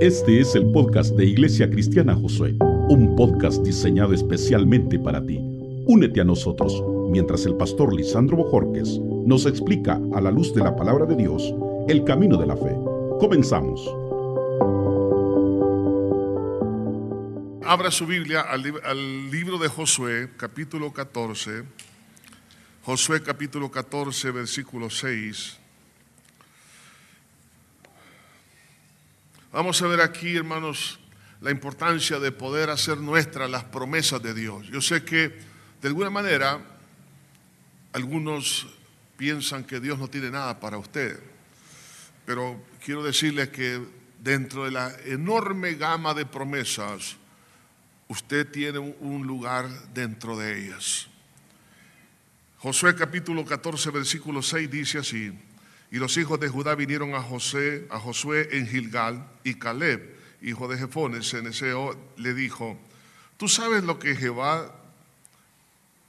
Este es el podcast de Iglesia Cristiana Josué, un podcast diseñado especialmente para ti. Únete a nosotros mientras el pastor Lisandro Bojorques nos explica a la luz de la palabra de Dios el camino de la fe. Comenzamos. Abra su Biblia al, libro de Josué, capítulo 14. Josué capítulo 14, versículo 6. Vamos a ver aquí, hermanos, la importancia de poder hacer nuestras las promesas de Dios. Yo sé que de alguna manera algunos piensan que Dios no tiene nada para usted, pero quiero decirles que dentro de la enorme gama de promesas, usted tiene un lugar dentro de ellas. Josué capítulo 14, versículo 6 dice así, y los hijos de Judá vinieron a José, a Josué en Gilgal, y Caleb, hijo de Jefones, Ceneseo, le dijo: Tú sabes lo que Jehová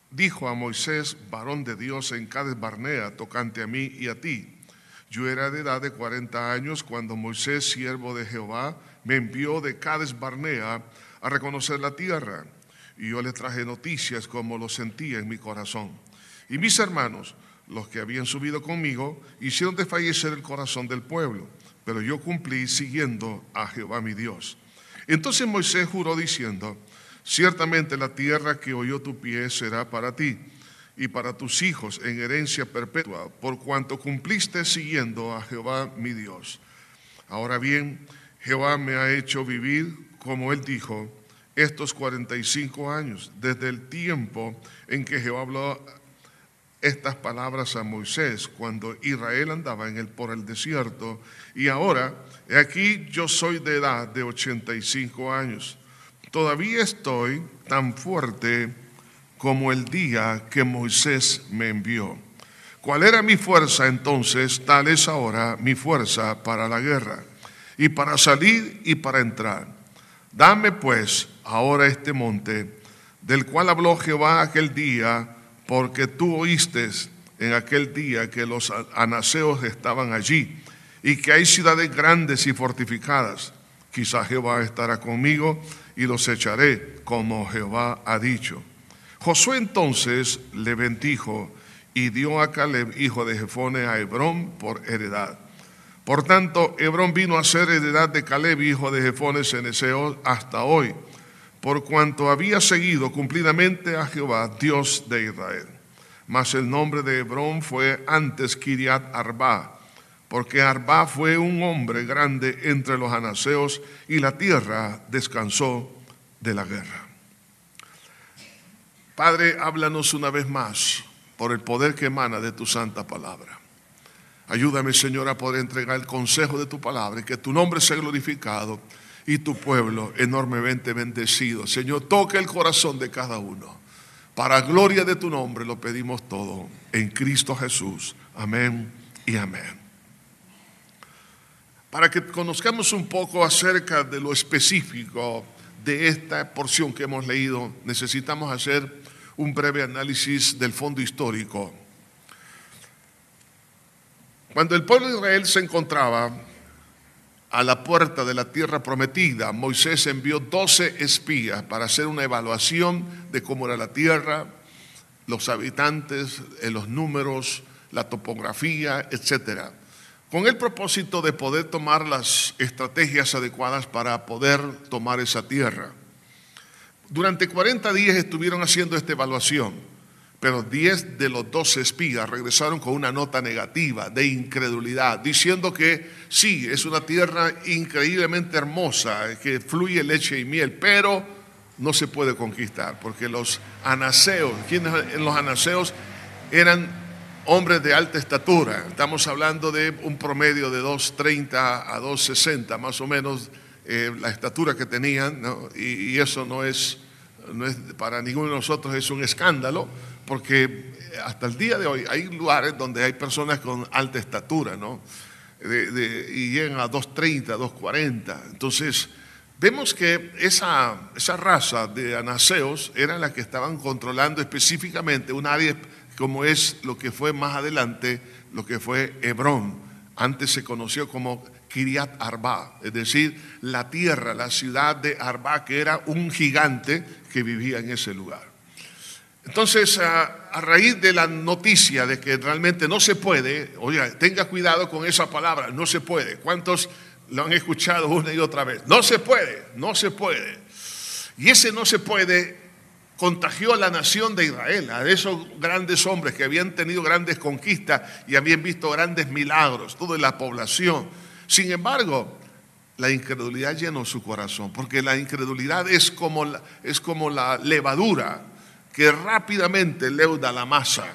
dijo a Moisés, varón de Dios, en Cades Barnea, tocante a mí y a ti. Yo era de edad de 40 años cuando Moisés, siervo de Jehová, me envió de Cades Barnea a reconocer la tierra. Y yo le traje noticias como lo sentía en mi corazón. Y mis hermanos, los que habían subido conmigo, hicieron desfallecer el corazón del pueblo, pero yo cumplí siguiendo a Jehová mi Dios. Entonces Moisés juró diciendo, ciertamente la tierra que oyó tu pie será para ti y para tus hijos en herencia perpetua, por cuanto cumpliste siguiendo a Jehová mi Dios. Ahora bien, Jehová me ha hecho vivir, como él dijo, estos 45 años, desde el tiempo en que Jehová habló estas palabras a Moisés cuando Israel andaba en el, por el desierto. Y ahora, aquí yo soy de edad de 85 años. Todavía estoy tan fuerte como el día que Moisés me envió. ¿Cuál era mi fuerza entonces? Tal es ahora mi fuerza para la guerra y para salir y para entrar. Dame pues ahora este monte del cual habló Jehová aquel día porque tú oíste en aquel día que los anaseos estaban allí y que hay ciudades grandes y fortificadas. Quizá Jehová estará conmigo y los echaré, como Jehová ha dicho. Josué entonces le bendijo y dio a Caleb, hijo de Jefone, a Hebrón por heredad. Por tanto, Hebrón vino a ser heredad de Caleb, hijo de Jefone, Ceneseo, hasta hoy por cuanto había seguido cumplidamente a Jehová, Dios de Israel. Mas el nombre de Hebrón fue antes Kiriat Arba, porque Arba fue un hombre grande entre los anaseos y la tierra descansó de la guerra. Padre, háblanos una vez más por el poder que emana de tu santa palabra. Ayúdame, Señor, a poder entregar el consejo de tu palabra y que tu nombre sea glorificado y tu pueblo enormemente bendecido. Señor, toque el corazón de cada uno. Para gloria de tu nombre lo pedimos todo en Cristo Jesús. Amén y amén. Para que conozcamos un poco acerca de lo específico de esta porción que hemos leído, necesitamos hacer un breve análisis del fondo histórico. Cuando el pueblo de Israel se encontraba a la puerta de la tierra prometida, Moisés envió 12 espías para hacer una evaluación de cómo era la tierra, los habitantes, eh, los números, la topografía, etc. Con el propósito de poder tomar las estrategias adecuadas para poder tomar esa tierra. Durante 40 días estuvieron haciendo esta evaluación pero 10 de los 12 espías regresaron con una nota negativa de incredulidad, diciendo que sí, es una tierra increíblemente hermosa, que fluye leche y miel, pero no se puede conquistar, porque los anaseos, quienes los anaseos eran hombres de alta estatura, estamos hablando de un promedio de 2,30 a 2,60 más o menos eh, la estatura que tenían, y, eso no es, no es, para ninguno de nosotros es un escándalo, porque hasta el día de hoy hay lugares donde hay personas con alta estatura, ¿no? y llegan a 2.30, 2.40. Entonces, vemos que esa, esa raza de anaseos era la que estaban controlando específicamente un área como es lo que fue más adelante, lo que fue Hebrón. Antes se conoció como Kiriat Arba, es decir, la tierra, la ciudad de Arba, que era un gigante que vivía en ese lugar. Entonces, a, raíz de la noticia de que realmente no se puede, oiga, tenga cuidado con esa palabra, no se puede. ¿Cuántos lo han escuchado una y otra vez? No se puede, no se puede. Y ese no se puede contagió a la nación de Israel, a esos grandes hombres que habían tenido grandes conquistas y habían visto grandes milagros, toda la población. Sin embargo, la incredulidad llenó su corazón, porque la incredulidad es como la, es como la levadura que rápidamente leuda la masa.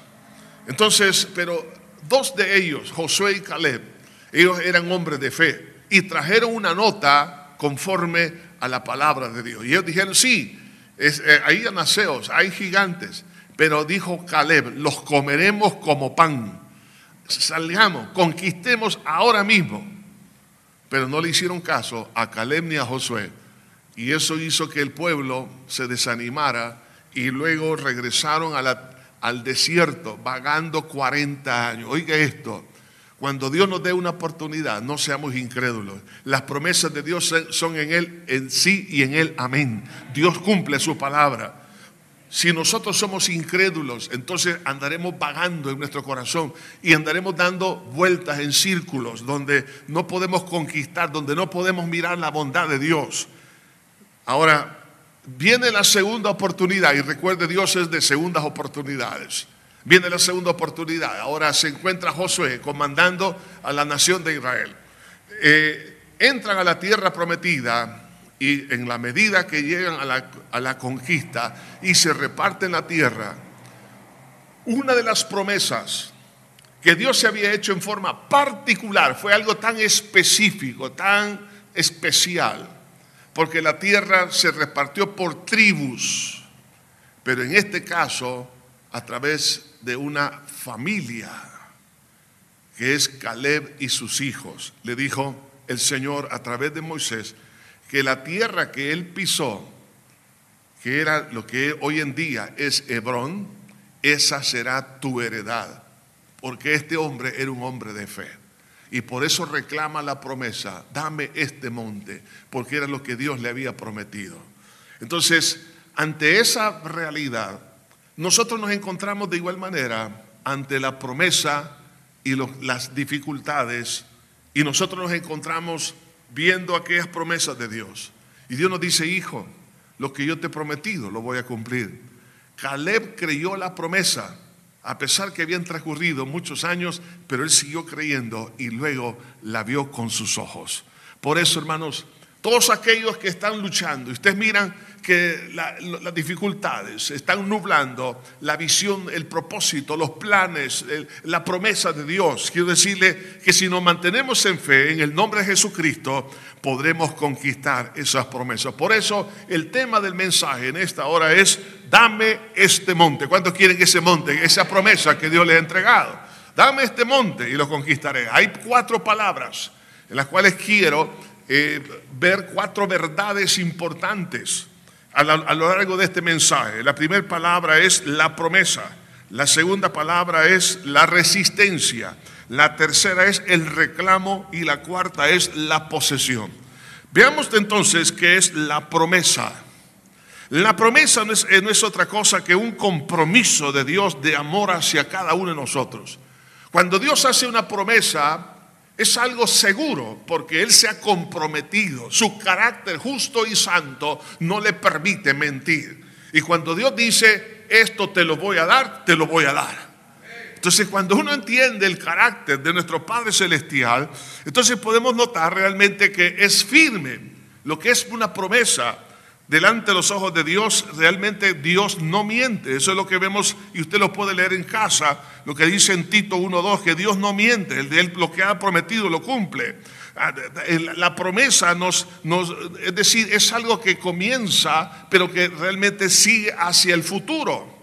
Entonces, pero dos de ellos, Josué y Caleb, ellos eran hombres de fe y trajeron una nota conforme a la palabra de Dios. Y ellos dijeron, sí, eh, hay anaseos, hay gigantes, pero dijo Caleb, los comeremos como pan. Salgamos, conquistemos ahora mismo. Pero no le hicieron caso a Caleb ni a Josué. Y eso hizo que el pueblo se desanimara y luego regresaron al desierto, vagando 40 años. Oiga esto, cuando Dios nos dé una oportunidad, no seamos incrédulos. Las promesas de Dios son en Él, en sí y en Él, amén. Dios cumple su palabra. Si nosotros somos incrédulos, entonces andaremos vagando en nuestro corazón y andaremos dando vueltas en círculos donde no podemos conquistar, donde no podemos mirar la bondad de Dios. Ahora, viene la segunda oportunidad y recuerde, Dios es de segundas oportunidades. Viene la segunda oportunidad. Ahora se encuentra Josué comandando a la nación de Israel. Eh, entran a la tierra prometida y en la medida que llegan a la, a la conquista y se reparten la tierra, una de las promesas que Dios se había hecho en forma particular fue algo tan específico, tan especial, porque la tierra se repartió por tribus, pero en este caso a través de una familia, que es Caleb y sus hijos. Le dijo el Señor a través de Moisés que la tierra que él pisó, que era lo que hoy en día es Hebrón, esa será tu heredad. Porque este hombre era un hombre de fe. Y por eso reclama la promesa, dame este monte, porque era lo que Dios le había prometido. Entonces, ante esa realidad, nosotros nos encontramos de igual manera ante la promesa y las dificultades y nosotros nos encontramos viendo aquellas promesas de Dios. Y Dios nos dice, hijo, lo que yo te he prometido lo voy a cumplir. Caleb creyó la promesa, a pesar que habían transcurrido muchos años, pero él siguió creyendo y luego la vio con sus ojos. Por eso, hermanos, todos aquellos que están luchando, y ustedes miran que las dificultades están nublando la visión, el propósito, los planes, la promesa de Dios. Quiero decirle que si nos mantenemos en fe, en el nombre de Jesucristo, podremos conquistar esas promesas. Por eso el tema del mensaje en esta hora es, dame este monte. ¿Cuántos quieren ese monte? Esa promesa que Dios le ha entregado. Dame este monte y lo conquistaré. Hay cuatro palabras en las cuales quiero eh, ver cuatro verdades importantes a, lo largo de este mensaje. La primera palabra es la promesa, la segunda palabra es la resistencia, la tercera es el reclamo y la cuarta es la posesión. Veamos entonces qué es la promesa. La promesa no es, no es, otra cosa que un compromiso de Dios de amor hacia cada uno de nosotros. Cuando Dios hace una promesa, es algo seguro porque Él se ha comprometido. Su carácter justo y santo no le permite mentir. Y cuando Dios dice, esto te lo voy a dar, te lo voy a dar. Entonces, cuando uno entiende el carácter de nuestro Padre Celestial, entonces podemos notar realmente que es firme lo que es una promesa delante de los ojos de Dios, realmente Dios no miente. Eso es lo que vemos y usted lo puede leer en casa, lo que dice en Tito 1.2, que Dios no miente, él, lo que ha prometido lo cumple. Ah, la promesa nos, es decir, es algo que comienza, pero que realmente sigue hacia el futuro.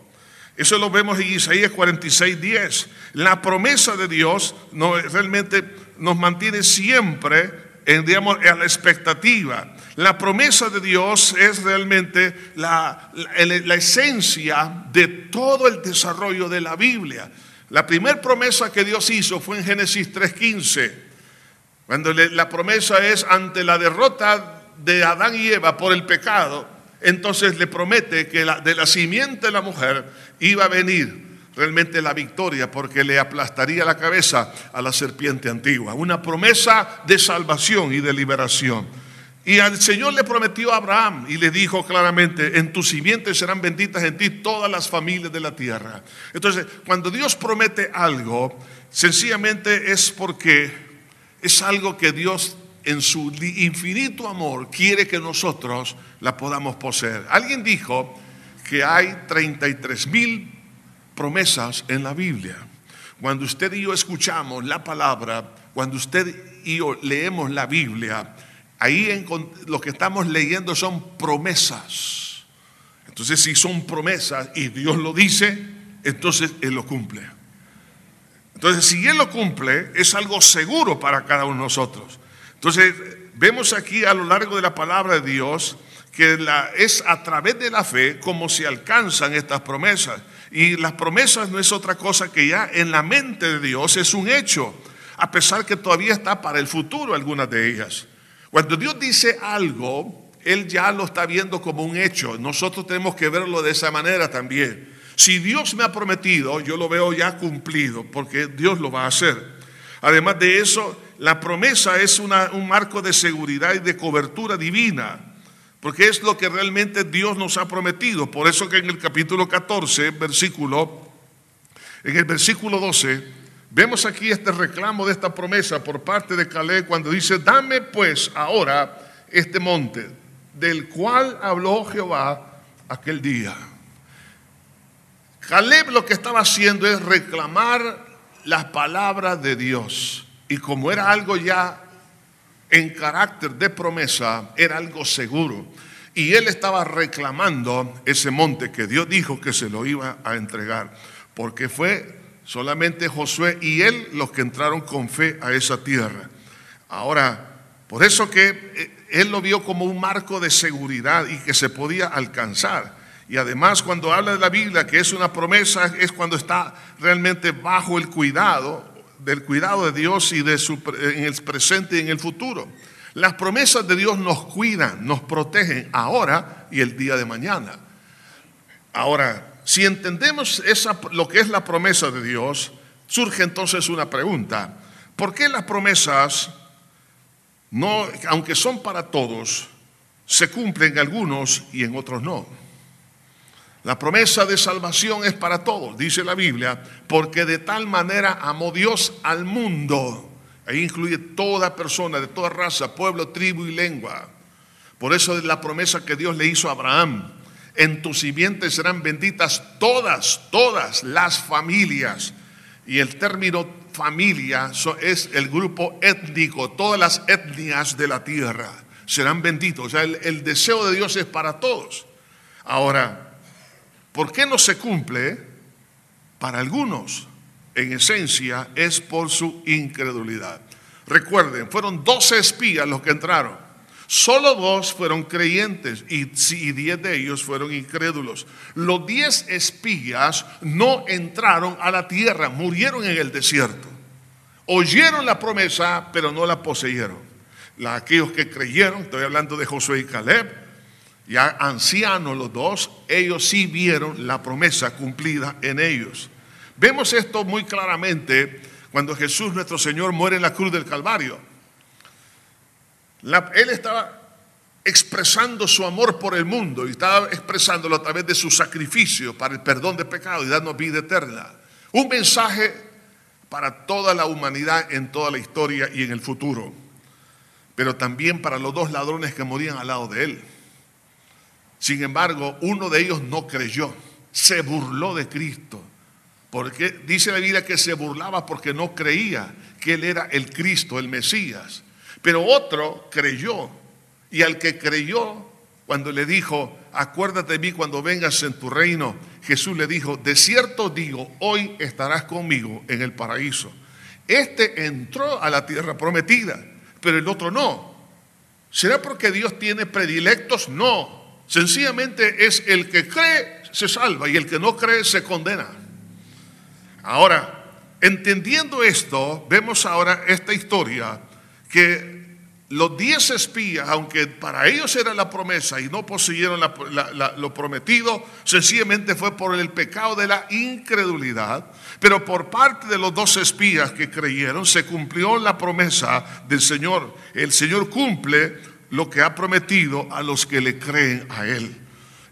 Eso lo vemos en Isaías 46.10. La promesa de Dios realmente nos mantiene siempre a la expectativa. La promesa de Dios es realmente la, esencia de todo el desarrollo de la Biblia. La primera promesa que Dios hizo fue en Génesis 3.15. Cuando la promesa es ante la derrota de Adán y Eva por el pecado, entonces le promete que de la simiente de la mujer iba a venir realmente la victoria porque le aplastaría la cabeza a la serpiente antigua. Una promesa de salvación y de liberación. Y al Señor le prometió a Abraham y le dijo claramente, en tu simiente serán benditas en ti todas las familias de la tierra. Entonces, cuando Dios promete algo, sencillamente es porque es algo que Dios en su infinito amor quiere que nosotros la podamos poseer. Alguien dijo que hay 33 mil promesas en la Biblia. Cuando usted y yo escuchamos la palabra, cuando usted y yo leemos la Biblia, ahí lo que estamos leyendo son promesas. Entonces, si son promesas y Dios lo dice, entonces Él lo cumple. Entonces, si Él lo cumple, es algo seguro para cada uno de nosotros. Entonces, vemos aquí a lo largo de la palabra de Dios que es a través de la fe como se alcanzan estas promesas. Y las promesas no es otra cosa que ya en la mente de Dios es un hecho, a pesar que todavía está para el futuro algunas de ellas. Cuando Dios dice algo, Él ya lo está viendo como un hecho. Nosotros tenemos que verlo de esa manera también. Si Dios me ha prometido, yo lo veo ya cumplido, porque Dios lo va a hacer. Además de eso, la promesa es un marco de seguridad y de cobertura divina. Porque es lo que realmente Dios nos ha prometido. Por eso que en el capítulo 14, versículo, en el versículo 12, vemos aquí este reclamo de esta promesa por parte de Caleb cuando dice, dame pues ahora este monte del cual habló Jehová aquel día. Caleb lo que estaba haciendo es reclamar las palabras de Dios. Y como era algo ya en carácter de promesa era algo seguro. Y él estaba reclamando ese monte que Dios dijo que se lo iba a entregar, porque fue solamente Josué y él los que entraron con fe a esa tierra. Ahora, por eso que eh, él lo vio como un marco de seguridad y que se podía alcanzar. Y además cuando habla de la Biblia que es una promesa, es cuando está realmente bajo el cuidado del cuidado de Dios y de su, en el presente y en el futuro. Las promesas de Dios nos cuidan, nos protegen ahora y el día de mañana. Ahora, si entendemos esa, lo que es la promesa de Dios, surge entonces una pregunta. ¿Por qué las promesas, no, aunque son para todos, se cumplen en algunos y en otros no? La promesa de salvación es para todos, dice la Biblia, porque de tal manera amó Dios al mundo. Ahí incluye toda persona, de toda raza, pueblo, tribu y lengua. Por eso es la promesa que Dios le hizo a Abraham. En tus simientes serán benditas todas, todas las familias. Y el término familia es el grupo étnico, todas las etnias de la tierra serán benditos. O sea, el, el deseo de Dios es para todos. Ahora, ¿Por qué no se cumple? Para algunos, en esencia, es por su incredulidad. Recuerden, fueron 12 espías los que entraron. Solo dos fueron creyentes y diez de ellos fueron incrédulos. Los diez espías no entraron a la tierra, murieron en el desierto. Oyeron la promesa, pero no la poseyeron. aquellos que creyeron, estoy hablando de Josué y Caleb, ya ancianos los dos, ellos sí vieron la promesa cumplida en ellos. Vemos esto muy claramente cuando Jesús nuestro Señor muere en la cruz del Calvario. Él estaba expresando su amor por el mundo y estaba expresándolo a través de su sacrificio para el perdón de pecado y darnos vida eterna. Un mensaje para toda la humanidad en toda la historia y en el futuro, pero también para los dos ladrones que morían al lado de él. Sin embargo, uno de ellos no creyó, se burló de Cristo. Porque dice la Biblia que se burlaba porque no creía que Él era el Cristo, el Mesías. Pero otro creyó. Y al que creyó, cuando le dijo, acuérdate de mí cuando vengas en tu reino, Jesús le dijo, de cierto digo, hoy estarás conmigo en el paraíso. Este entró a la tierra prometida, pero el otro no. ¿Será porque Dios tiene predilectos? No. Sencillamente es el que cree se salva y el que no cree se condena. Ahora, entendiendo esto, vemos ahora esta historia que los diez espías, aunque para ellos era la promesa y no poseyeron lo prometido, sencillamente fue por el pecado de la incredulidad. Pero por parte de los dos espías que creyeron, se cumplió la promesa del Señor. El Señor cumple lo que ha prometido a los que le creen a Él.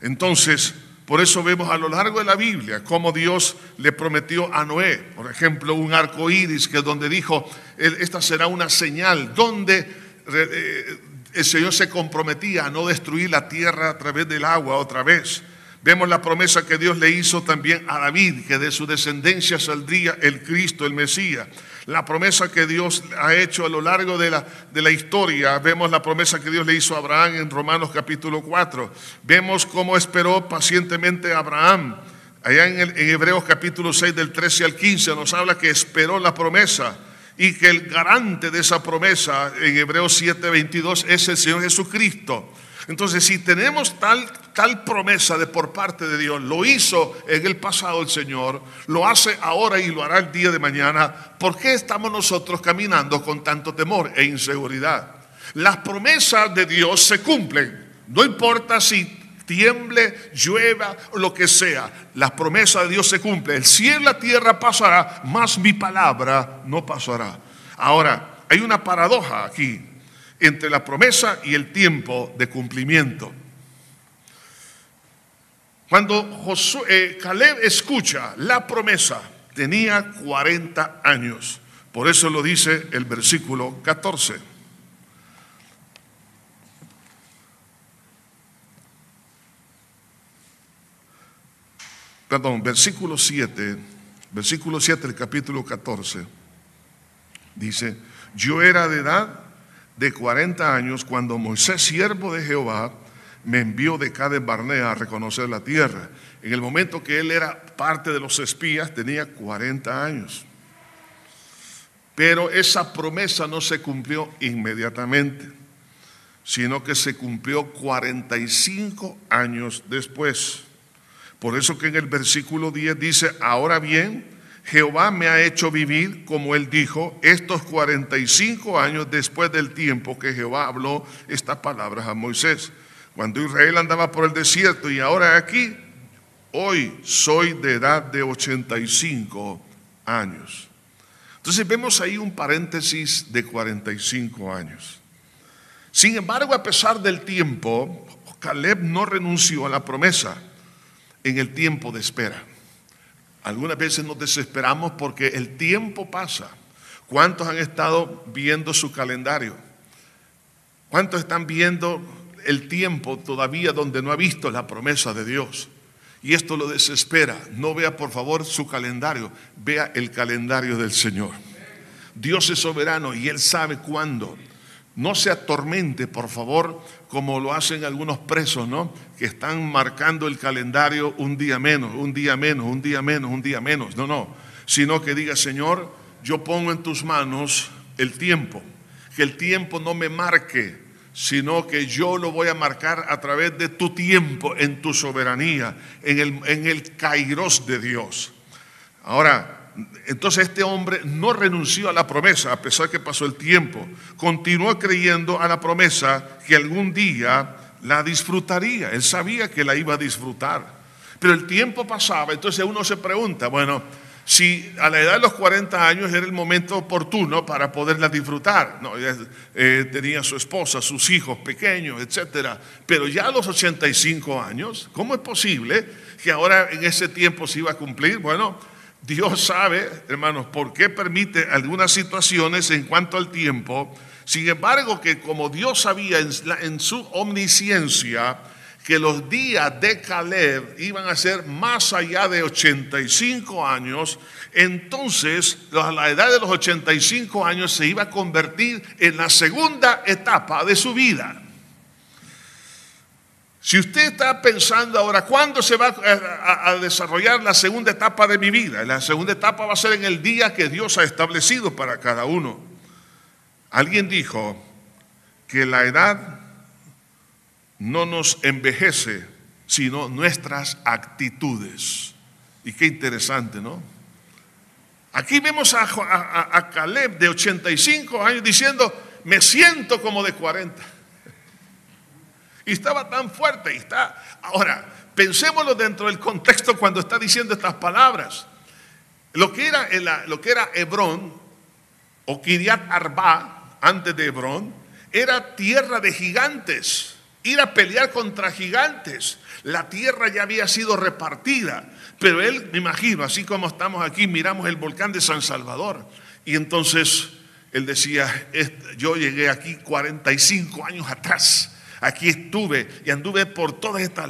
Entonces, por eso vemos a lo largo de la Biblia cómo Dios le prometió a Noé, por ejemplo, un arco iris, que es donde dijo, esta será una señal, donde eh, el Señor se comprometía a no destruir la tierra a través del agua otra vez. Vemos la promesa que Dios le hizo también a David, que de su descendencia saldría el Cristo, el Mesías. La promesa que Dios ha hecho a lo largo de la, de la historia. Vemos la promesa que Dios le hizo a Abraham en Romanos capítulo 4. Vemos cómo esperó pacientemente a Abraham. Allá en, en Hebreos capítulo 6 del 13 al 15 nos habla que esperó la promesa y que el garante de esa promesa en Hebreos 7:22 es el Señor Jesucristo. Entonces, si tenemos tal, tal promesa de por parte de Dios, lo hizo en el pasado el Señor, lo hace ahora y lo hará el día de mañana, ¿por qué estamos nosotros caminando con tanto temor e inseguridad? Las promesas de Dios se cumplen, no importa si tiemble, llueva lo que sea, las promesas de Dios se cumplen. El cielo y la tierra pasará, mas mi palabra no pasará. Ahora, hay una paradoja aquí entre la promesa y el tiempo de cumplimiento. Cuando Josué, eh, Caleb escucha la promesa, tenía 40 años. Por eso lo dice el versículo 14. Perdón, versículo 7, versículo 7 del capítulo 14. Dice, yo era de edad de 40 años cuando Moisés, siervo de Jehová, me envió de Cades Barnea a reconocer la tierra. En el momento que él era parte de los espías, tenía 40 años. Pero esa promesa no se cumplió inmediatamente, sino que se cumplió 45 años después. Por eso que en el versículo 10 dice, ahora bien, Jehová me ha hecho vivir, como él dijo, estos 45 años después del tiempo que Jehová habló estas palabras a Moisés. Cuando Israel andaba por el desierto y ahora aquí, hoy soy de edad de 85 años. Entonces vemos ahí un paréntesis de 45 años. Sin embargo, a pesar del tiempo, Caleb no renunció a la promesa en el tiempo de espera. Algunas veces nos desesperamos porque el tiempo pasa. ¿Cuántos han estado viendo su calendario? ¿Cuántos están viendo el tiempo todavía donde no ha visto la promesa de Dios? Y esto lo desespera. No vea por favor su calendario, vea el calendario del Señor. Dios es soberano y Él sabe cuándo. No se atormente, por favor, como lo hacen algunos presos, ¿no? Que están marcando el calendario un día menos, un día menos, un día menos, un día menos. No, no. Sino que diga, Señor, yo pongo en tus manos el tiempo. Que el tiempo no me marque, sino que yo lo voy a marcar a través de tu tiempo, en tu soberanía, en el, en el kairos de Dios. Ahora, entonces este hombre no renunció a la promesa a pesar que pasó el tiempo. Continuó creyendo a la promesa que algún día la disfrutaría. Él sabía que la iba a disfrutar. Pero el tiempo pasaba, entonces uno se pregunta, bueno, si a la edad de los 40 años era el momento oportuno para poderla disfrutar. No, eh, tenía su esposa, sus hijos pequeños, etc. Pero ya a los 85 años, ¿cómo es posible que ahora en ese tiempo se iba a cumplir? Bueno, Dios sabe, hermanos, por qué permite algunas situaciones en cuanto al tiempo. Sin embargo, que como Dios sabía en, su omnisciencia que los días de Caleb iban a ser más allá de 85 años, entonces la edad de los 85 años se iba a convertir en la segunda etapa de su vida. Si usted está pensando ahora, ¿cuándo se va a, desarrollar la segunda etapa de mi vida? La segunda etapa va a ser en el día que Dios ha establecido para cada uno. Alguien dijo que la edad no nos envejece, sino nuestras actitudes. Y qué interesante, ¿no? Aquí vemos a, Caleb de 85 años diciendo, me siento como de 40. Y estaba tan fuerte y está. Ahora, pensémoslo dentro del contexto cuando está diciendo estas palabras. Lo que era, lo que era Hebrón o Kiriat Arba, antes de Hebrón, era tierra de gigantes. Ir a pelear contra gigantes. La tierra ya había sido repartida. Pero él, me imagino, así como estamos aquí, miramos el volcán de San Salvador. Y entonces él decía, yo llegué aquí 45 años atrás. Aquí estuve y anduve por todos estos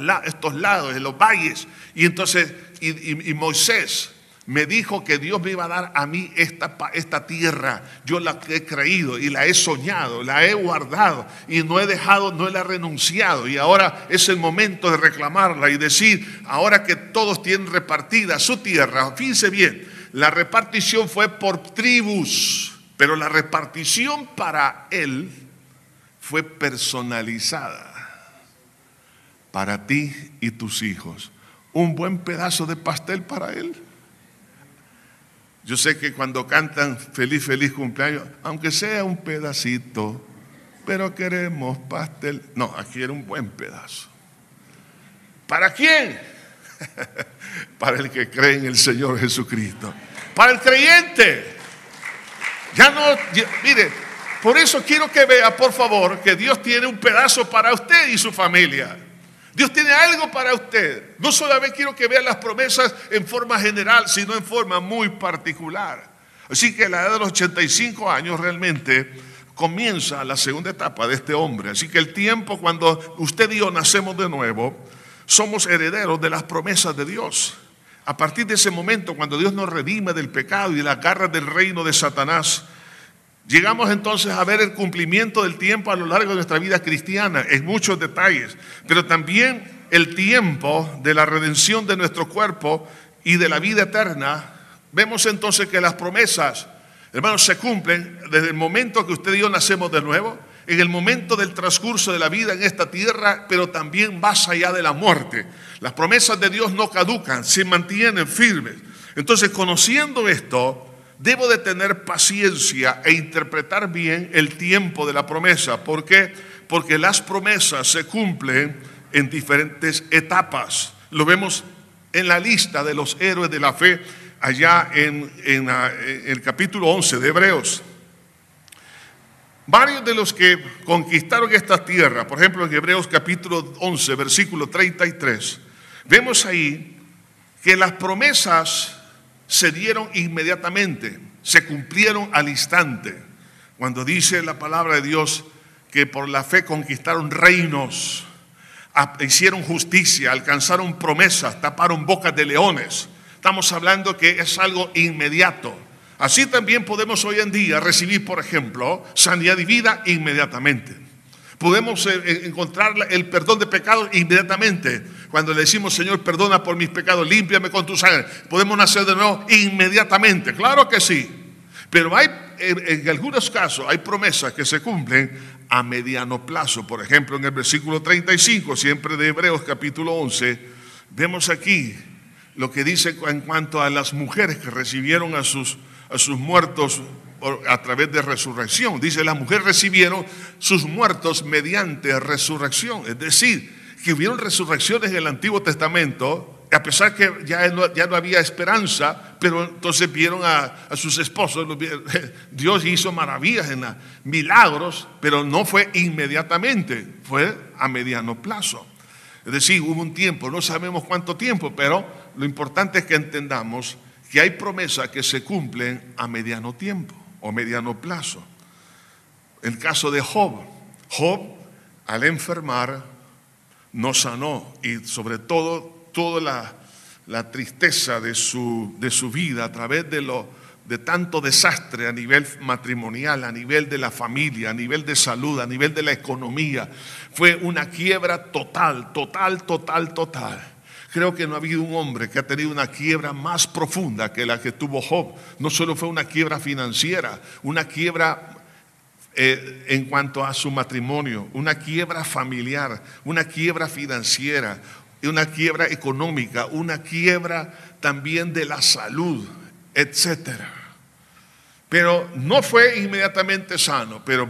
lados, en los valles. Y entonces, y, Moisés me dijo que Dios me iba a dar a mí esta, esta tierra. Yo la he creído y la he soñado, la he guardado y no he dejado, no la he renunciado. Y ahora es el momento de reclamarla y decir, ahora que todos tienen repartida su tierra, fíjense bien, la repartición fue por tribus, pero la repartición para él fue personalizada para ti y tus hijos. Un buen pedazo de pastel para él. Yo sé que cuando cantan feliz, feliz cumpleaños, aunque sea un pedacito, pero queremos pastel. No, aquí era un buen pedazo. ¿Para quién? para el que cree en el Señor Jesucristo. Para el creyente. Ya no, mire, por eso quiero que vea, por favor, que Dios tiene un pedazo para usted y su familia. Dios tiene algo para usted. No solamente quiero que vea las promesas en forma general, sino en forma muy particular. Así que la edad de los 85 años realmente comienza la segunda etapa de este hombre. Así que el tiempo cuando usted y yo nacemos de nuevo, somos herederos de las promesas de Dios. A partir de ese momento, cuando Dios nos redime del pecado y de las garras del reino de Satanás, llegamos entonces a ver el cumplimiento del tiempo a lo largo de nuestra vida cristiana en muchos detalles, pero también el tiempo de la redención de nuestro cuerpo y de la vida eterna. Vemos entonces que las promesas, hermanos, se cumplen desde el momento que usted y yo nacemos de nuevo en el momento del transcurso de la vida en esta tierra, pero también más allá de la muerte. Las promesas de Dios no caducan, se mantienen firmes. Entonces, conociendo esto, debo de tener paciencia e interpretar bien el tiempo de la promesa. ¿Por qué? Porque las promesas se cumplen en diferentes etapas. Lo vemos en la lista de los héroes de la fe allá en, en el capítulo 11 de Hebreos. Varios de los que conquistaron esta tierra, por ejemplo en Hebreos capítulo 11, versículo 33, vemos ahí que las promesas se dieron inmediatamente, se cumplieron al instante. Cuando dice la palabra de Dios que por la fe conquistaron reinos, hicieron justicia, alcanzaron promesas, taparon bocas de leones. Estamos hablando que es algo inmediato. Así también podemos hoy en día recibir, por ejemplo, sanidad y vida inmediatamente. Podemos eh, encontrar el perdón de pecados inmediatamente. Cuando le decimos, Señor, perdona por mis pecados, límpiame con tu sangre. Podemos nacer de nuevo inmediatamente. Claro que sí. Pero hay, en algunos casos, hay promesas que se cumplen a mediano plazo. Por ejemplo, en el versículo 35, siempre de Hebreos capítulo 11, vemos aquí lo que dice en cuanto a las mujeres que recibieron a sus a sus muertos a través de resurrección. Dice, las mujeres recibieron sus muertos mediante resurrección. Es decir, que hubieron resurrecciones en el Antiguo Testamento, a pesar que ya no, ya no había esperanza, pero entonces vieron a, sus esposos, Dios hizo maravillas, en milagros, pero no fue inmediatamente, fue a mediano plazo. Es decir, hubo un tiempo, no sabemos cuánto tiempo, pero lo importante es que entendamos que hay promesas que se cumplen a mediano tiempo o mediano plazo. El caso de Job. Job, al enfermar, no sanó y sobre todo toda la, la tristeza de su, de su, vida a través de, lo, de tanto desastre a nivel matrimonial, a nivel de la familia, a nivel de salud, a nivel de la economía, fue una quiebra total, total, total, total. Creo que no ha habido un hombre que ha tenido una quiebra más profunda que la que tuvo Job. No solo fue una quiebra financiera, una quiebra eh, en cuanto a su matrimonio, una quiebra familiar, una quiebra financiera, una quiebra económica, una quiebra también de la salud, etc. Pero no fue inmediatamente sano, pero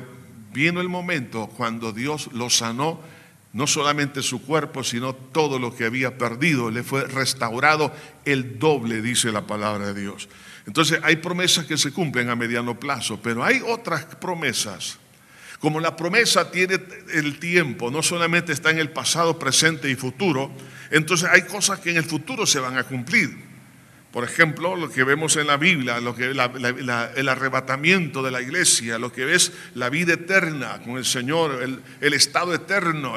vino el momento cuando Dios lo sanó, no solamente su cuerpo, sino todo lo que había perdido, le fue restaurado el doble, dice la palabra de Dios. Entonces hay promesas que se cumplen a mediano plazo, pero hay otras promesas. Como la promesa tiene el tiempo, no solamente está en el pasado, presente y futuro, entonces hay cosas que en el futuro se van a cumplir. Por ejemplo, lo que vemos en la Biblia, lo que, el arrebatamiento de la iglesia, lo que es la vida eterna con el Señor, el, el estado eterno,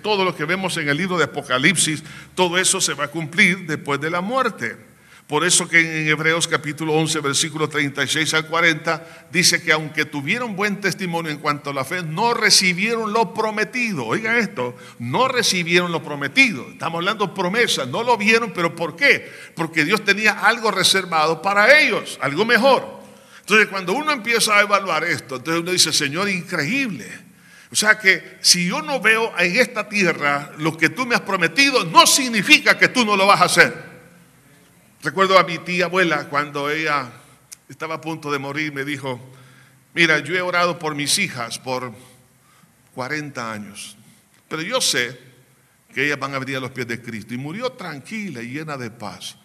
todo lo que vemos en el libro de Apocalipsis, todo eso se va a cumplir después de la muerte. Por eso que en Hebreos capítulo 11, versículo 36 al 40, dice que aunque tuvieron buen testimonio en cuanto a la fe, no recibieron lo prometido. Oiga esto, no recibieron lo prometido. Estamos hablando promesas, no lo vieron, pero ¿por qué? Porque Dios tenía algo reservado para ellos, algo mejor. Entonces cuando uno empieza a evaluar esto, entonces uno dice, Señor, increíble. O sea que si yo no veo en esta tierra lo que tú me has prometido, no significa que tú no lo vas a hacer. Recuerdo a mi tía abuela cuando ella estaba a punto de morir, me dijo, mira, yo he orado por mis hijas por 40 años, pero yo sé que ellas van a venir a los pies de Cristo. Y murió tranquila y llena de paz.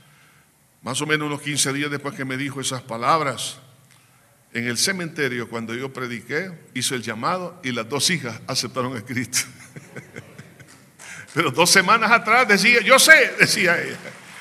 Más o menos unos 15 días después que me dijo esas palabras, en el cementerio, cuando yo prediqué, hizo el llamado y las dos hijas aceptaron a Cristo. Pero dos semanas atrás decía, yo sé, decía ella.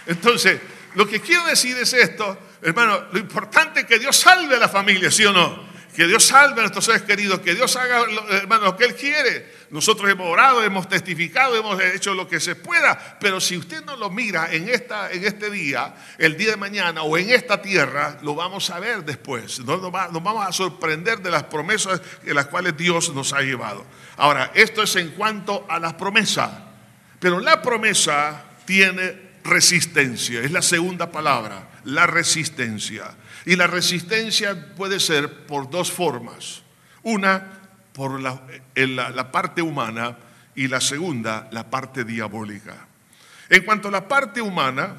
Entonces, lo que quiero decir es esto, hermano, lo importante es que Dios salve a la familia, ¿sí o no? Que Dios salve a nuestros seres queridos, que Dios haga, hermano, lo que Él quiere. Nosotros hemos orado, hemos testificado, hemos hecho lo que se pueda, pero si usted no lo mira en, esta, en este día, el día de mañana o en esta tierra, lo vamos a ver después. Nos, nos vamos a sorprender de las promesas en las cuales Dios nos ha llevado. Ahora, esto es en cuanto a las promesas, pero la promesa tiene resistencia. Es la segunda palabra, la resistencia. Y la resistencia puede ser por dos formas. Una, por la, parte humana y la segunda, la parte diabólica. En cuanto a la parte humana,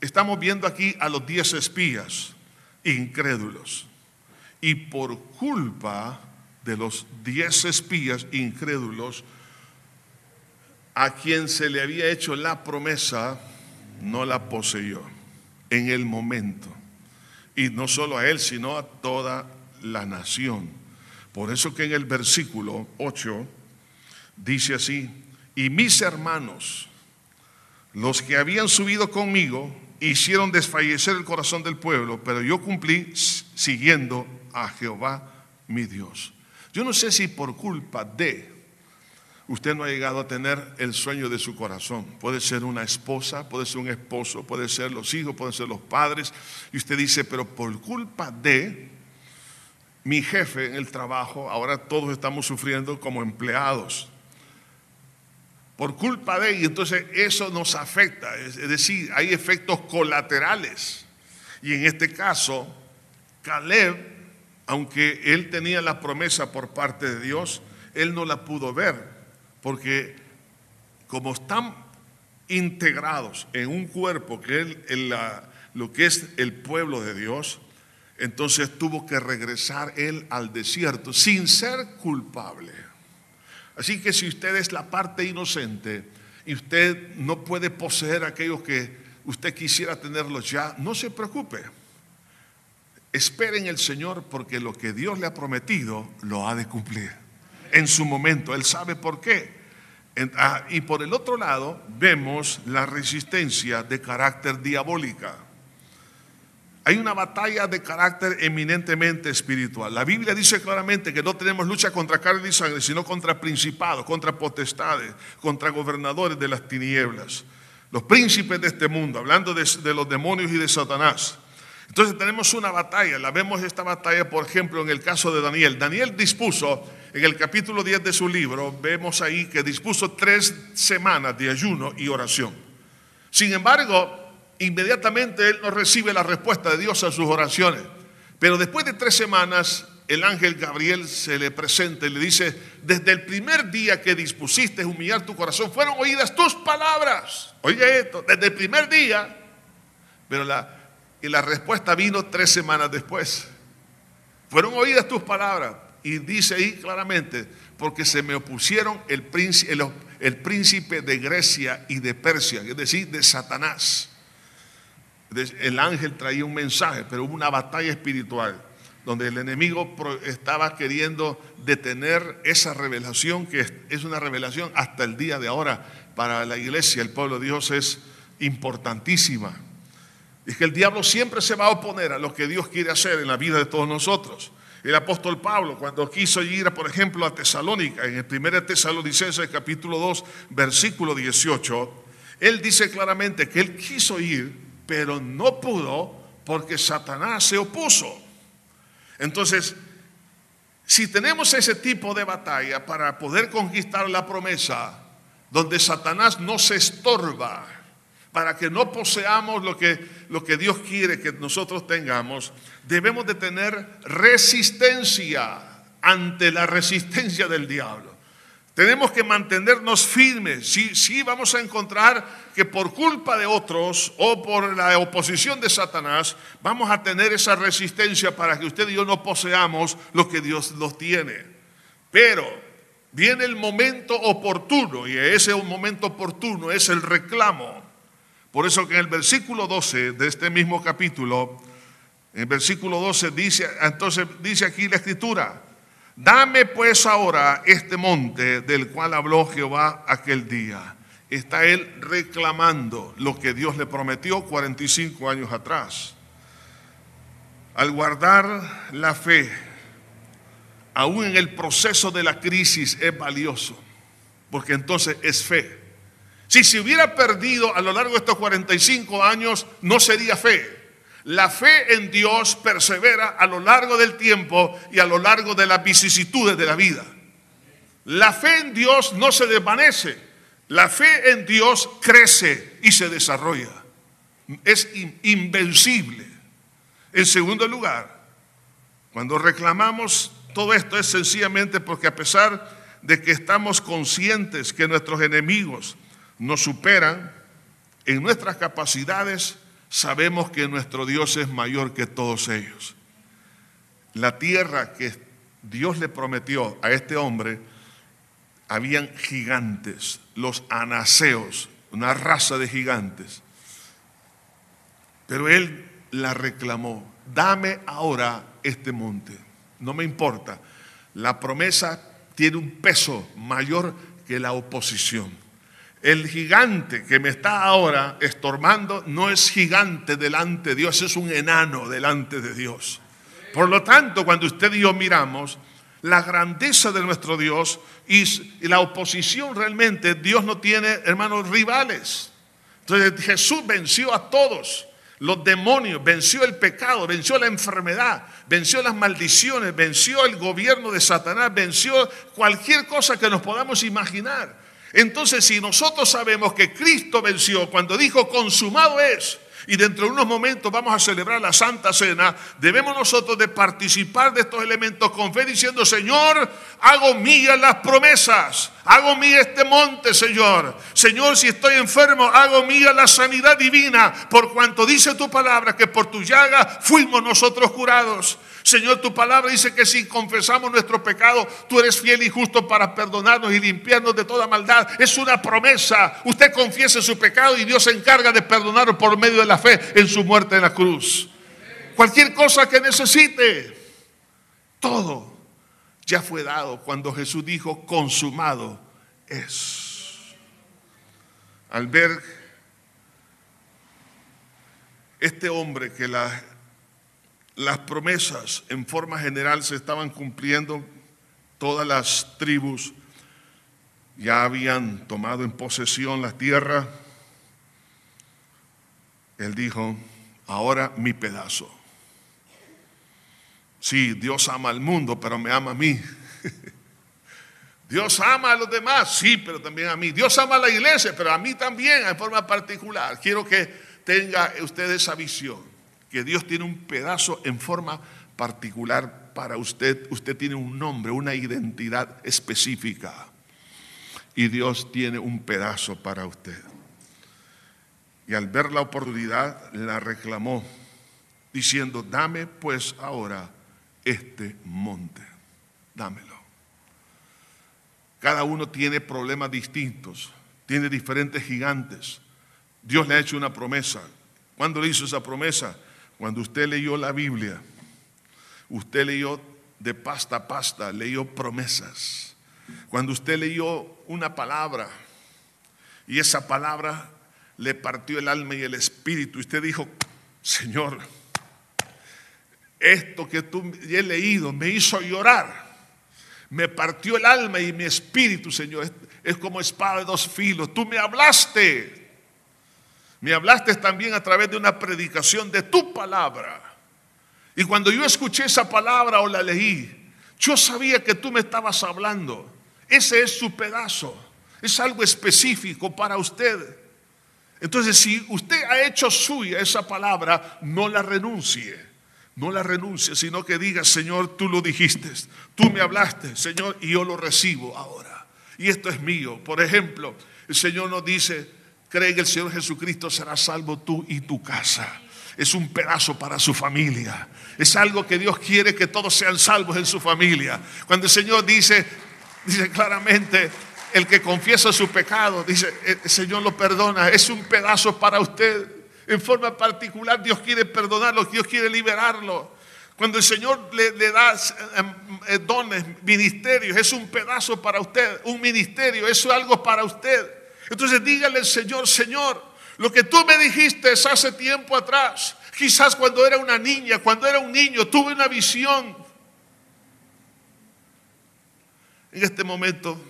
estamos viendo aquí a los diez espías incrédulos. Y por culpa de los diez espías incrédulos, a quien se le había hecho la promesa no la poseyó en el momento. Y no solo a él, sino a toda la nación. Por eso que en el versículo 8 dice así, y mis hermanos, los que habían subido conmigo, hicieron desfallecer el corazón del pueblo, pero yo cumplí siguiendo a Jehová mi Dios. Yo no sé si por culpa de usted no ha llegado a tener el sueño de su corazón. Puede ser una esposa, puede ser un esposo, puede ser los hijos, pueden ser los padres. Y usted dice, pero por culpa de mi jefe en el trabajo, ahora todos estamos sufriendo como empleados. Por culpa de, y entonces eso nos afecta. Es decir, hay efectos colaterales. Y en este caso, Caleb, aunque él tenía la promesa por parte de Dios, él no la pudo ver porque como están integrados en un cuerpo que es lo que es el pueblo de Dios, entonces tuvo que regresar él al desierto sin ser culpable. Así que si usted es la parte inocente y usted no puede poseer aquellos que usted quisiera tenerlos ya, no se preocupe. Esperen el Señor porque lo que Dios le ha prometido lo ha de cumplir en su momento. Él sabe por qué. Ah, y por el otro lado vemos la resistencia de carácter diabólica. Hay una batalla de carácter eminentemente espiritual. La Biblia dice claramente que no tenemos lucha contra carne y sangre, sino contra principados, contra potestades, contra gobernadores de las tinieblas, los príncipes de este mundo, hablando de, de los demonios y de Satanás. Entonces tenemos una batalla, la vemos esta batalla, por ejemplo, en el caso de Daniel. Daniel dispuso en el capítulo 10 de su libro, vemos ahí que dispuso tres semanas de ayuno y oración. Sin embargo, inmediatamente él no recibe la respuesta de Dios a sus oraciones. Pero después de tres semanas, el ángel Gabriel se le presenta y le dice, desde el primer día que dispusiste humillar tu corazón, fueron oídas tus palabras. Oye esto, desde el primer día, pero la, y la respuesta vino tres semanas después. Fueron oídas tus palabras. Y dice ahí claramente, porque se me opusieron el príncipe, el, príncipe de Grecia y de Persia, es decir, de Satanás. El ángel traía un mensaje, pero hubo una batalla espiritual donde el enemigo estaba queriendo detener esa revelación, que es una revelación hasta el día de ahora para la iglesia, el pueblo de Dios es importantísima. Y que el diablo siempre se va a oponer a lo que Dios quiere hacer en la vida de todos nosotros. El apóstol Pablo, cuando quiso ir, por ejemplo, a Tesalónica, en el 1 Tesalonicenses capítulo 2, versículo 18, él dice claramente que él quiso ir, pero no pudo porque Satanás se opuso. Entonces, si tenemos ese tipo de batalla para poder conquistar la promesa, donde Satanás no se estorba, para que no poseamos lo que, lo que Dios quiere que nosotros tengamos, debemos de tener resistencia ante la resistencia del diablo. Tenemos que mantenernos firmes. Sí, sí vamos a encontrar que por culpa de otros o por la oposición de Satanás, vamos a tener esa resistencia para que usted y yo no poseamos lo que Dios nos tiene. Pero viene el momento oportuno y ese momento oportuno es el reclamo. Por eso que en el versículo 12 de este mismo capítulo, en el versículo 12 dice, entonces dice aquí la escritura, dame pues ahora este monte del cual habló Jehová aquel día. Está él reclamando lo que Dios le prometió 45 años atrás. Al guardar la fe, aún en el proceso de la crisis, es valioso, porque entonces es fe. Si se hubiera perdido a lo largo de estos 45 años, no sería fe. La fe en Dios persevera a lo largo del tiempo y a lo largo de las vicisitudes de la vida. La fe en Dios no se desvanece. La fe en Dios crece y se desarrolla. Es invencible. En segundo lugar, cuando reclamamos todo esto es sencillamente porque a pesar de que estamos conscientes que nuestros enemigos nos superan en nuestras capacidades, sabemos que nuestro Dios es mayor que todos ellos. La tierra que Dios le prometió a este hombre, habían gigantes, los anaseos, una raza de gigantes. Pero él la reclamó, dame ahora este monte, no me importa. La promesa tiene un peso mayor que la oposición. El gigante que me está ahora estorbando no es gigante delante de Dios, es un enano delante de Dios. Por lo tanto, cuando usted y yo miramos la grandeza de nuestro Dios y la oposición realmente, Dios no tiene, hermanos, rivales. Entonces Jesús venció a todos los demonios, venció el pecado, venció la enfermedad, venció las maldiciones, venció el gobierno de Satanás, venció cualquier cosa que nos podamos imaginar. Entonces, si nosotros sabemos que Cristo venció cuando dijo consumado es, y dentro de unos momentos vamos a celebrar la Santa Cena, debemos nosotros de participar de estos elementos con fe diciendo, Señor, hago mías las promesas, hago mía este monte, Señor. Señor, si estoy enfermo, hago mía la sanidad divina, por cuanto dice tu palabra que por tu llaga fuimos nosotros curados. Señor, tu palabra dice que si confesamos nuestro pecado, tú eres fiel y justo para perdonarnos y limpiarnos de toda maldad. Es una promesa. Usted confiese su pecado y Dios se encarga de perdonarlo por medio de la fe en su muerte en la cruz. Cualquier cosa que necesite, todo ya fue dado cuando Jesús dijo, consumado es. Al ver este hombre que la las promesas en forma general se estaban cumpliendo, todas las tribus ya habían tomado en posesión la tierra. Él dijo, ahora mi pedazo. Sí, Dios ama al mundo, pero me ama a mí. Dios ama a los demás, sí, pero también a mí. Dios ama a la iglesia, pero a mí también en forma particular. Quiero que tenga usted esa visión que Dios tiene un pedazo en forma particular para usted. Usted tiene un nombre, una identidad específica. Y Dios tiene un pedazo para usted. Y al ver la oportunidad, la reclamó, diciendo, dame pues ahora este monte. dámelo. Cada uno tiene problemas distintos, tiene diferentes gigantes. Dios le ha hecho una promesa. ¿Cuándo le hizo esa promesa? Cuando usted leyó la Biblia, usted leyó de pasta a pasta, leyó promesas. Cuando usted leyó una palabra y esa palabra le partió el alma y el espíritu, usted dijo, Señor, esto que tú he leído me hizo llorar. Me partió el alma y mi espíritu, Señor. Es, como espada de dos filos. Tú me hablaste. Me hablaste también a través de una predicación de tu palabra. Y cuando yo escuché esa palabra o la leí, yo sabía que tú me estabas hablando. Ese es su pedazo. Es algo específico para usted. Entonces, si usted ha hecho suya esa palabra, no la renuncie. No la renuncie, sino que diga, Señor, tú lo dijiste, tú me hablaste, Señor, y yo lo recibo ahora. Y esto es mío. Por ejemplo, el Señor nos dice, cree que el Señor Jesucristo será salvo tú y tu casa. Es un pedazo para su familia. Es algo que Dios quiere que todos sean salvos en su familia. Cuando el Señor dice, dice claramente, el que confiesa su pecado, dice, el Señor lo perdona, es un pedazo para usted. En forma particular, Dios quiere perdonarlo, Dios quiere liberarlo. Cuando el Señor le, da em, eh, dones, ministerios, es un pedazo para usted, un ministerio, eso es algo para usted. Entonces dígale al Señor, Señor, lo que tú me dijiste hace tiempo atrás, quizás cuando era una niña, cuando era un niño, tuve una visión. En este momento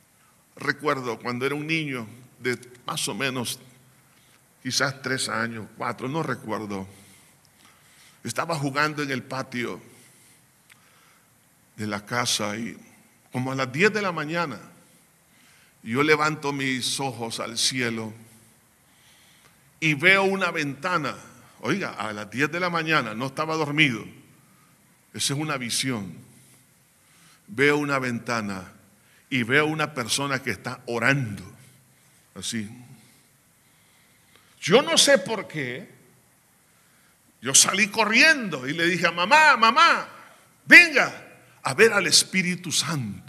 recuerdo cuando era un niño de más o menos quizás tres años, cuatro, no recuerdo. Estaba jugando en el patio de la casa y como a las 10 de la mañana, yo levanto mis ojos al cielo y veo una ventana. Oiga, a las 10 de la mañana no estaba dormido. Esa es una visión. Veo una ventana y veo una persona que está orando. Así. Yo no sé por qué. Yo salí corriendo y le dije a mamá, mamá, venga a ver al Espíritu Santo.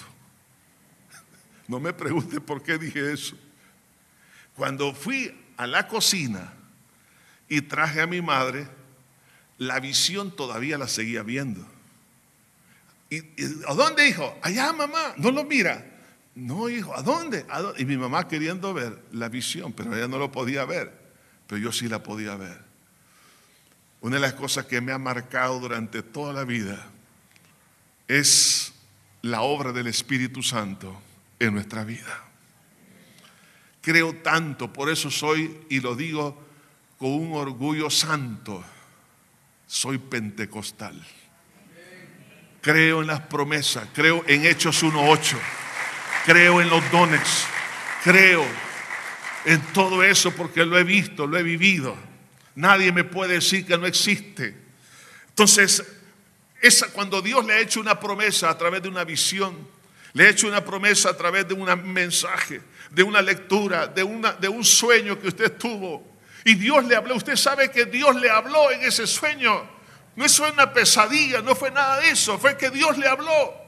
No me pregunte por qué dije eso. Cuando fui a la cocina y traje a mi madre, la visión todavía la seguía viendo. ¿Y, a dónde, hijo? Allá, mamá. No lo mira. No, hijo, ¿a dónde? Y mi mamá queriendo ver la visión, pero ella no lo podía ver. Pero yo sí la podía ver. Una de las cosas que me ha marcado durante toda la vida es la obra del Espíritu Santo en nuestra vida. Creo tanto, por eso soy, y lo digo con un orgullo santo, soy pentecostal. Creo en las promesas, creo en Hechos 1.8, creo en los dones, creo en todo eso porque lo he visto, lo he vivido. Nadie me puede decir que no existe. Entonces, esa, cuando Dios le ha hecho una promesa a través de una visión, le ha hecho una promesa a través de un mensaje, de una lectura, de, una, de un sueño que usted tuvo, y Dios le habló, usted sabe que Dios le habló en ese sueño. No fue una pesadilla, no fue nada de eso, fue que Dios le habló.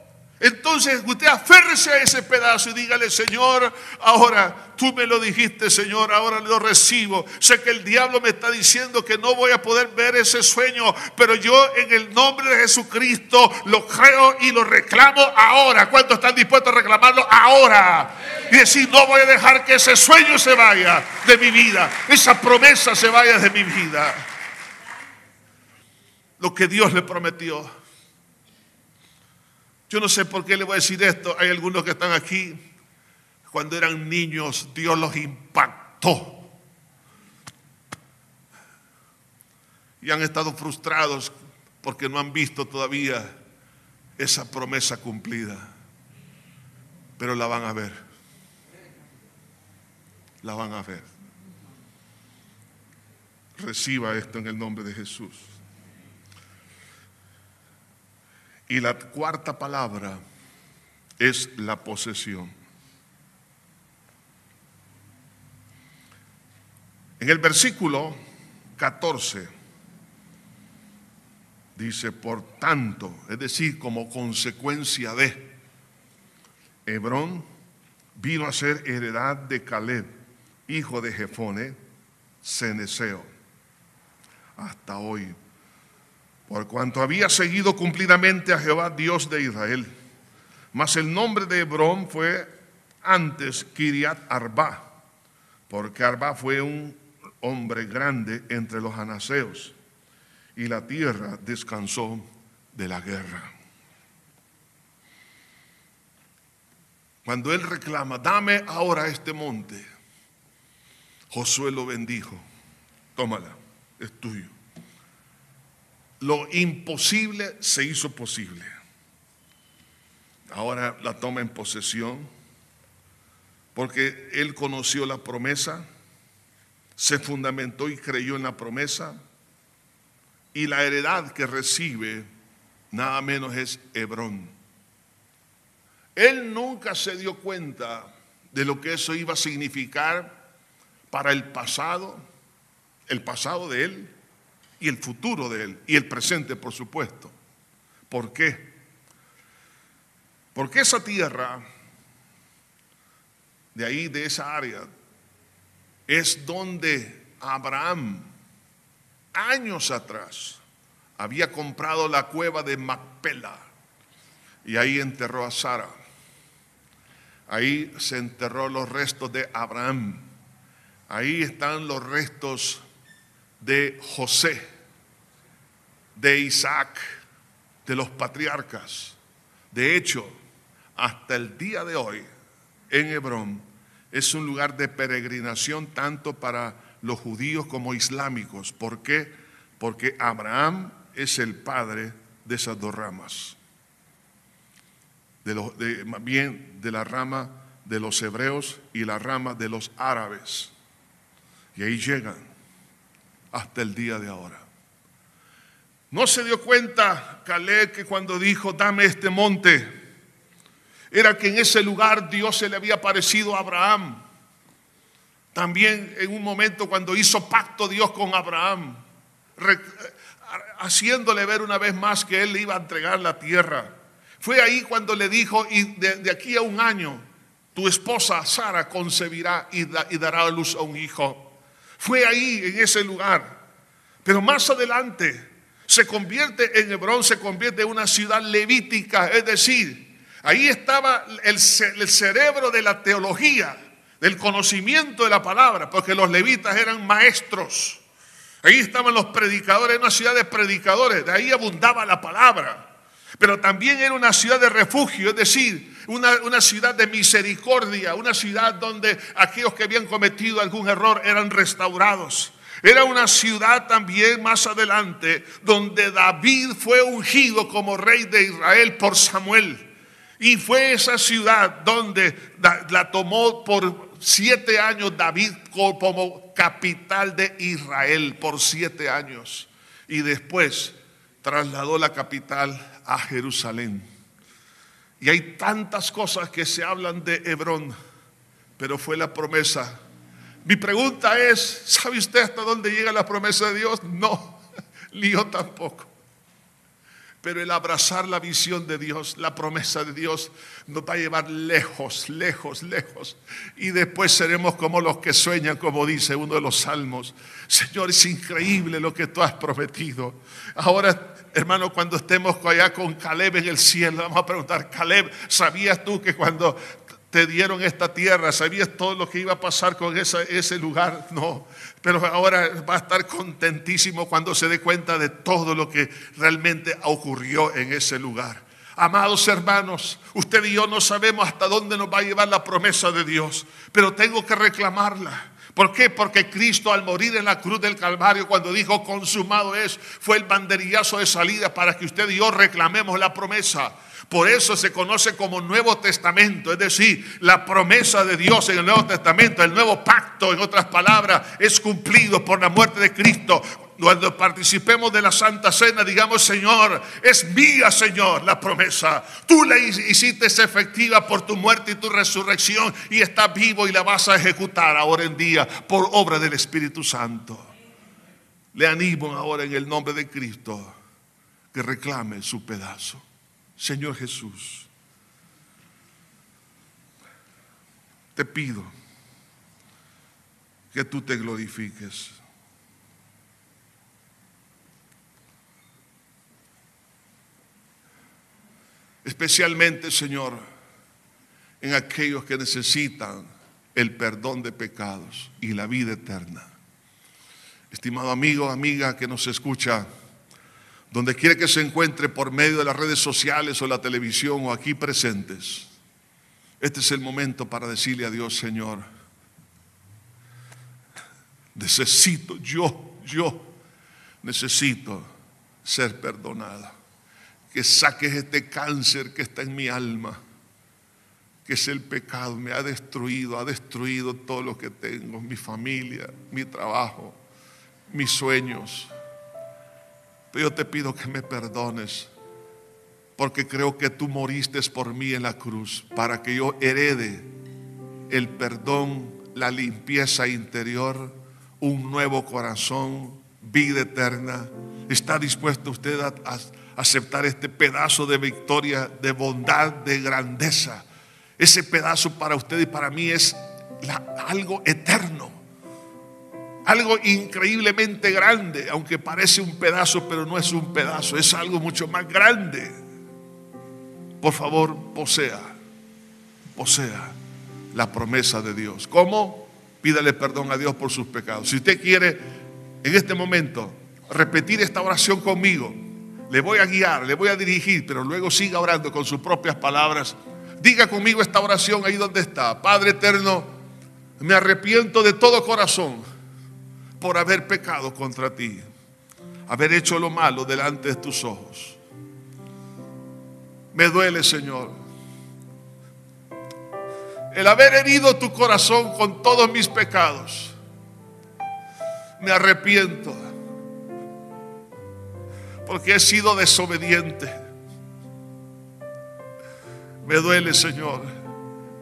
Entonces usted aférrese a ese pedazo y dígale, Señor, ahora tú me lo dijiste, Señor, ahora lo recibo. Sé que el diablo me está diciendo que no voy a poder ver ese sueño, pero yo en el nombre de Jesucristo lo creo y lo reclamo ahora. ¿Cuántos están dispuestos a reclamarlo ahora? Y decir, no voy a dejar que ese sueño se vaya de mi vida, esa promesa se vaya de mi vida. Lo que Dios le prometió. Yo no sé por qué le voy a decir esto. Hay algunos que están aquí. Cuando eran niños, Dios los impactó. Y han estado frustrados porque no han visto todavía esa promesa cumplida. Pero la van a ver. La van a ver. Reciba esto en el nombre de Jesús. Y la cuarta palabra es la posesión. En el versículo 14 Dice, por tanto, es decir, como consecuencia de Hebrón vino a ser heredad de Caleb, hijo de Jefone, Ceneseo, hasta hoy, por cuanto había seguido cumplidamente a Jehová, Dios de Israel. Mas el nombre de Hebrón fue antes Kiriat Arba, porque Arba fue un hombre grande entre los anaseos, y la tierra descansó de la guerra. Cuando él reclama, dame ahora este monte, Josué lo bendijo, tómala, es tuyo. Lo imposible se hizo posible. Ahora la toma en posesión porque él conoció la promesa, se fundamentó y creyó en la promesa y la heredad que recibe nada menos es Hebrón. Él nunca se dio cuenta de lo que eso iba a significar para el pasado, el pasado de él y el futuro de él y el presente, por supuesto. ¿Por qué? Porque esa tierra, de ahí, de esa área, es donde Abraham, años atrás, había comprado la cueva de Macpela y ahí enterró a Sara. Ahí se enterró los restos de Abraham. Ahí están los restos de José, de Isaac, de los patriarcas. De hecho, hasta el día de hoy, en Hebrón, es un lugar de peregrinación tanto para los judíos como islámicos. ¿Por qué? Porque Abraham es el padre de esas dos ramas de más bien de la rama de los hebreos y la rama de los árabes. Y ahí llegan hasta el día de ahora. No se dio cuenta Caleb que cuando dijo, dame este monte, era que en ese lugar Dios se le había aparecido a Abraham. También en un momento cuando hizo pacto Dios con Abraham, haciéndole ver una vez más que él le iba a entregar la tierra. Fue ahí cuando le dijo, y de, aquí a un año, tu esposa Sara concebirá y, y dará a luz a un hijo. Fue ahí, en ese lugar. Pero más adelante se convierte en Hebrón, se convierte en una ciudad levítica, es decir, ahí estaba el, cerebro de la teología, del conocimiento de la palabra, porque los levitas eran maestros. Ahí estaban los predicadores, una ciudad de predicadores, de ahí abundaba la palabra pero también era una ciudad de refugio, es decir, una, ciudad de misericordia, una ciudad donde aquellos que habían cometido algún error eran restaurados. Era una ciudad también más adelante donde David fue ungido como rey de Israel por Samuel. Y fue esa ciudad donde la tomó por siete años David como capital de Israel, por siete años. Y después trasladó la capital a Jerusalén. Y hay tantas cosas que se hablan de Hebrón, pero fue la promesa. Mi pregunta es, ¿sabe usted hasta dónde llega la promesa de Dios? No, ni yo tampoco. Pero el abrazar la visión de Dios, la promesa de Dios, nos va a llevar lejos, lejos, lejos. Y después seremos como los que sueñan, como dice uno de los salmos. Señor, es increíble lo que tú has prometido. Ahora, hermano, cuando estemos allá con Caleb en el cielo, vamos a preguntar, Caleb, ¿sabías tú que cuando te dieron esta tierra, ¿sabías todo lo que iba a pasar con ese lugar? No, pero ahora va a estar contentísimo cuando se dé cuenta de todo lo que realmente ocurrió en ese lugar. Amados hermanos, usted y yo no sabemos hasta dónde nos va a llevar la promesa de Dios, pero tengo que reclamarla. ¿Por qué? Porque Cristo al morir en la cruz del Calvario, cuando dijo consumado es, fue el banderillazo de salida para que usted y yo reclamemos la promesa. Por eso se conoce como Nuevo Testamento, es decir, la promesa de Dios en el Nuevo Testamento, el nuevo pacto, en otras palabras, es cumplido por la muerte de Cristo. Cuando participemos de la Santa Cena, digamos, Señor, es mía, Señor, la promesa. Tú la hiciste efectiva por tu muerte y tu resurrección y está vivo y la vas a ejecutar ahora en día por obra del Espíritu Santo. Le animo ahora en el nombre de Cristo que reclame su pedazo. Señor Jesús, te pido que tú te glorifiques. Especialmente, Señor, en aquellos que necesitan el perdón de pecados y la vida eterna. Estimado amigo, amiga que nos escucha, donde quiera que se encuentre por medio de las redes sociales o la televisión o aquí presentes, este es el momento para decirle a Dios, Señor, necesito, yo, yo necesito ser perdonada. Que saques este cáncer que está en mi alma, que es el pecado, me ha destruido, ha destruido todo lo que tengo, mi familia, mi trabajo, mis sueños. Pero yo te pido que me perdones, porque creo que tú moriste por mí en la cruz, para que yo herede el perdón, la limpieza interior, un nuevo corazón, vida eterna. ¿Está dispuesto usted a, aceptar este pedazo de victoria, de bondad, de grandeza? Ese pedazo para usted y para mí es algo eterno algo increíblemente grande, aunque parece un pedazo, pero no es un pedazo, es algo mucho más grande. Por favor, posea, posea la promesa de Dios. ¿Cómo? Pídale perdón a Dios por sus pecados. Si usted quiere en este momento repetir esta oración conmigo, le voy a guiar, le voy a dirigir, pero luego siga orando con sus propias palabras. Diga conmigo esta oración ahí donde está. Padre eterno, me arrepiento de todo corazón por haber pecado contra ti, haber hecho lo malo delante de tus ojos. Me duele, Señor, el haber herido tu corazón con todos mis pecados. Me arrepiento porque he sido desobediente. Me duele, Señor,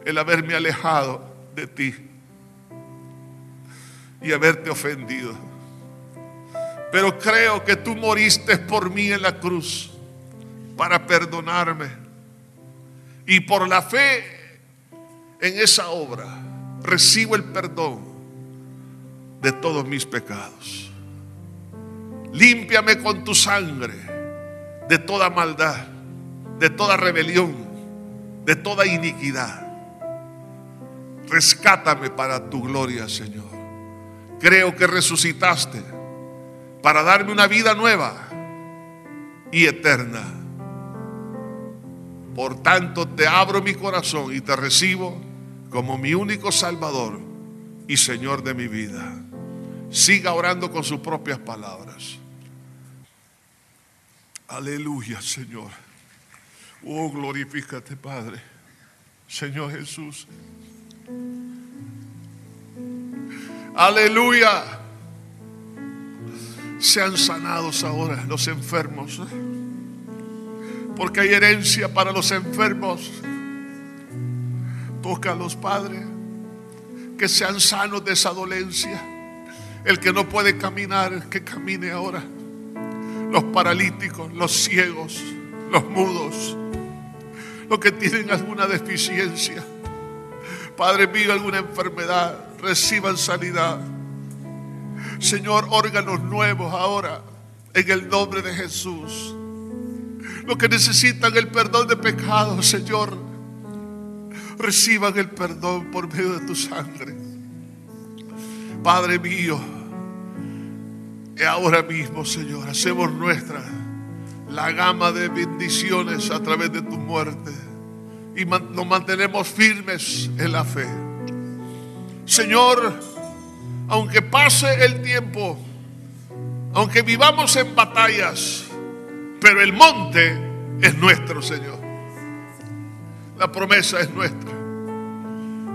el haberme alejado de ti y haberte ofendido. Pero creo que tú moriste por mí en la cruz para perdonarme. Y por la fe en esa obra recibo el perdón de todos mis pecados. Límpiame con tu sangre de toda maldad, de toda rebelión, de toda iniquidad. Rescátame para tu gloria, Señor. Creo que resucitaste para darme una vida nueva y eterna. Por tanto, te abro mi corazón y te recibo como mi único Salvador y Señor de mi vida. Siga orando con sus propias palabras. Aleluya, Señor. Oh, glorifícate, Padre. Señor Jesús. Aleluya. Sean sanados ahora los enfermos. Porque hay herencia para los enfermos. Toca a los padres que sean sanos de esa dolencia. El que no puede caminar, que camine ahora. Los paralíticos, los ciegos, los mudos, los que tienen alguna deficiencia. Padre mío, alguna enfermedad reciban sanidad. Señor, órganos nuevos ahora en el nombre de Jesús. Los que necesitan el perdón de pecados, Señor, reciban el perdón por medio de tu sangre. Padre mío, ahora mismo, Señor, hacemos nuestra la gama de bendiciones a través de tu muerte y nos mantenemos firmes en la fe. Señor, aunque pase el tiempo, aunque vivamos en batallas, pero el monte es nuestro, Señor. La promesa es nuestra.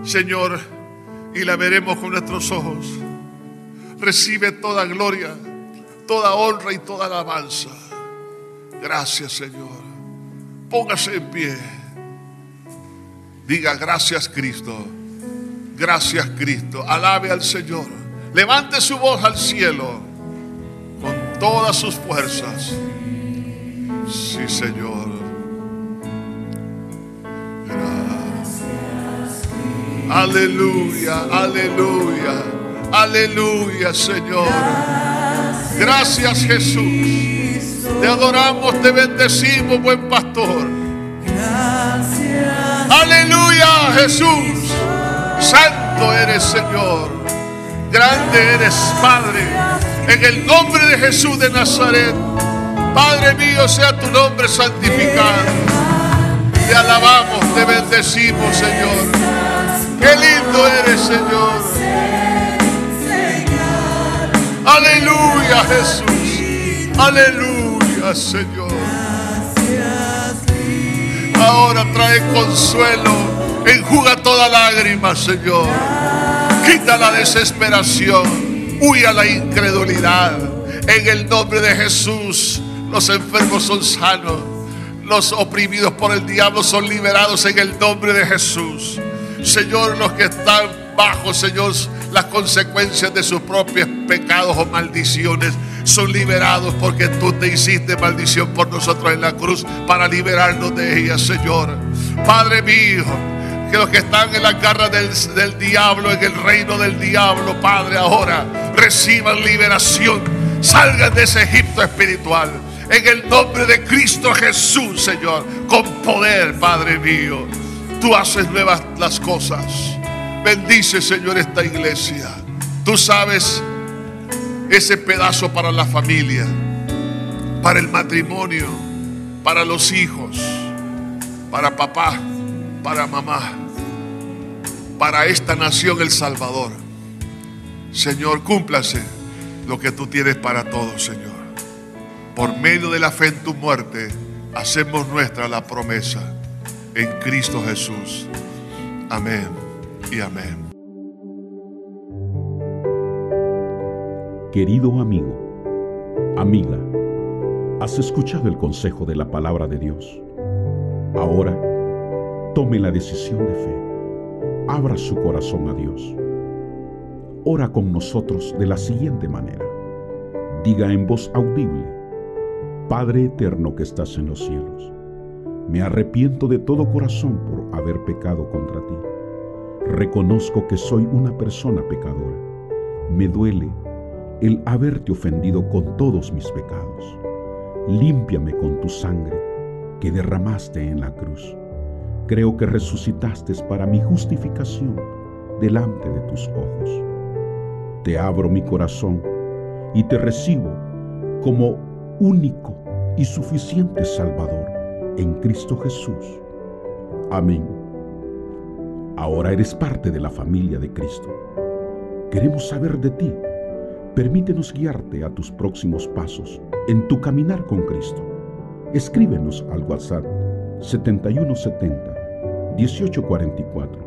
Señor, y la veremos con nuestros ojos. Recibe toda gloria, toda honra y toda alabanza. Gracias, Señor. Póngase en pie. Diga gracias, Cristo. Gracias Cristo. Alabe al Señor. Levante su voz al cielo con todas sus fuerzas. Sí, Señor. Gracias. Aleluya, aleluya, aleluya, Señor. Gracias, Jesús. Te adoramos, te bendecimos, buen pastor. Aleluya, Jesús. Santo eres, Señor. Grande eres, Padre. En el nombre de Jesús de Nazaret. Padre mío, sea tu nombre santificado. Te alabamos, te bendecimos, Señor. Qué lindo eres, Señor. Aleluya, Jesús. Aleluya, Señor. Ahora trae consuelo. Enjuga toda lágrima, Señor. Quita la desesperación. Huya la incredulidad. En el nombre de Jesús, los enfermos son sanos. Los oprimidos por el diablo son liberados en el nombre de Jesús. Señor, los que están bajo, Señor, las consecuencias de sus propios pecados o maldiciones son liberados porque tú te hiciste maldición por nosotros en la cruz para liberarnos de ellas, Señor. Padre mío, que los que están en la garra del, del diablo, en el reino del diablo, Padre, ahora reciban liberación. Salgan de ese Egipto espiritual. En el nombre de Cristo Jesús, Señor, con poder, Padre mío. Tú haces nuevas las cosas. Bendice, Señor, esta iglesia. Tú sabes ese pedazo para la familia, para el matrimonio, para los hijos, para papá, para mamá, para esta nación El Salvador. Señor, cúmplase lo que tú tienes para todos, Señor. Por medio de la fe en tu muerte, hacemos nuestra la promesa en Cristo Jesús. Amén y amén. Querido amigo, amiga, has escuchado el consejo de la palabra de Dios. Ahora, tome la decisión de fe. Abra su corazón a Dios. Ora con nosotros de la siguiente manera. Diga en voz audible, Padre eterno que estás en los cielos, me arrepiento de todo corazón por haber pecado contra ti. Reconozco que soy una persona pecadora. Me duele el haberte ofendido con todos mis pecados. Límpiame con tu sangre que derramaste en la cruz. Creo que resucitaste para mi justificación delante de tus ojos. Te abro mi corazón y te recibo como único y suficiente Salvador en Cristo Jesús. Amén. Ahora eres parte de la familia de Cristo. Queremos saber de ti Permítenos guiarte a tus próximos pasos en tu caminar con Cristo. Escríbenos al WhatsApp 7170 1844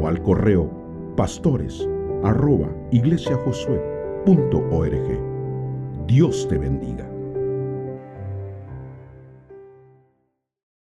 o al correo pastores arroba iglesiajosué.org. Dios te bendiga.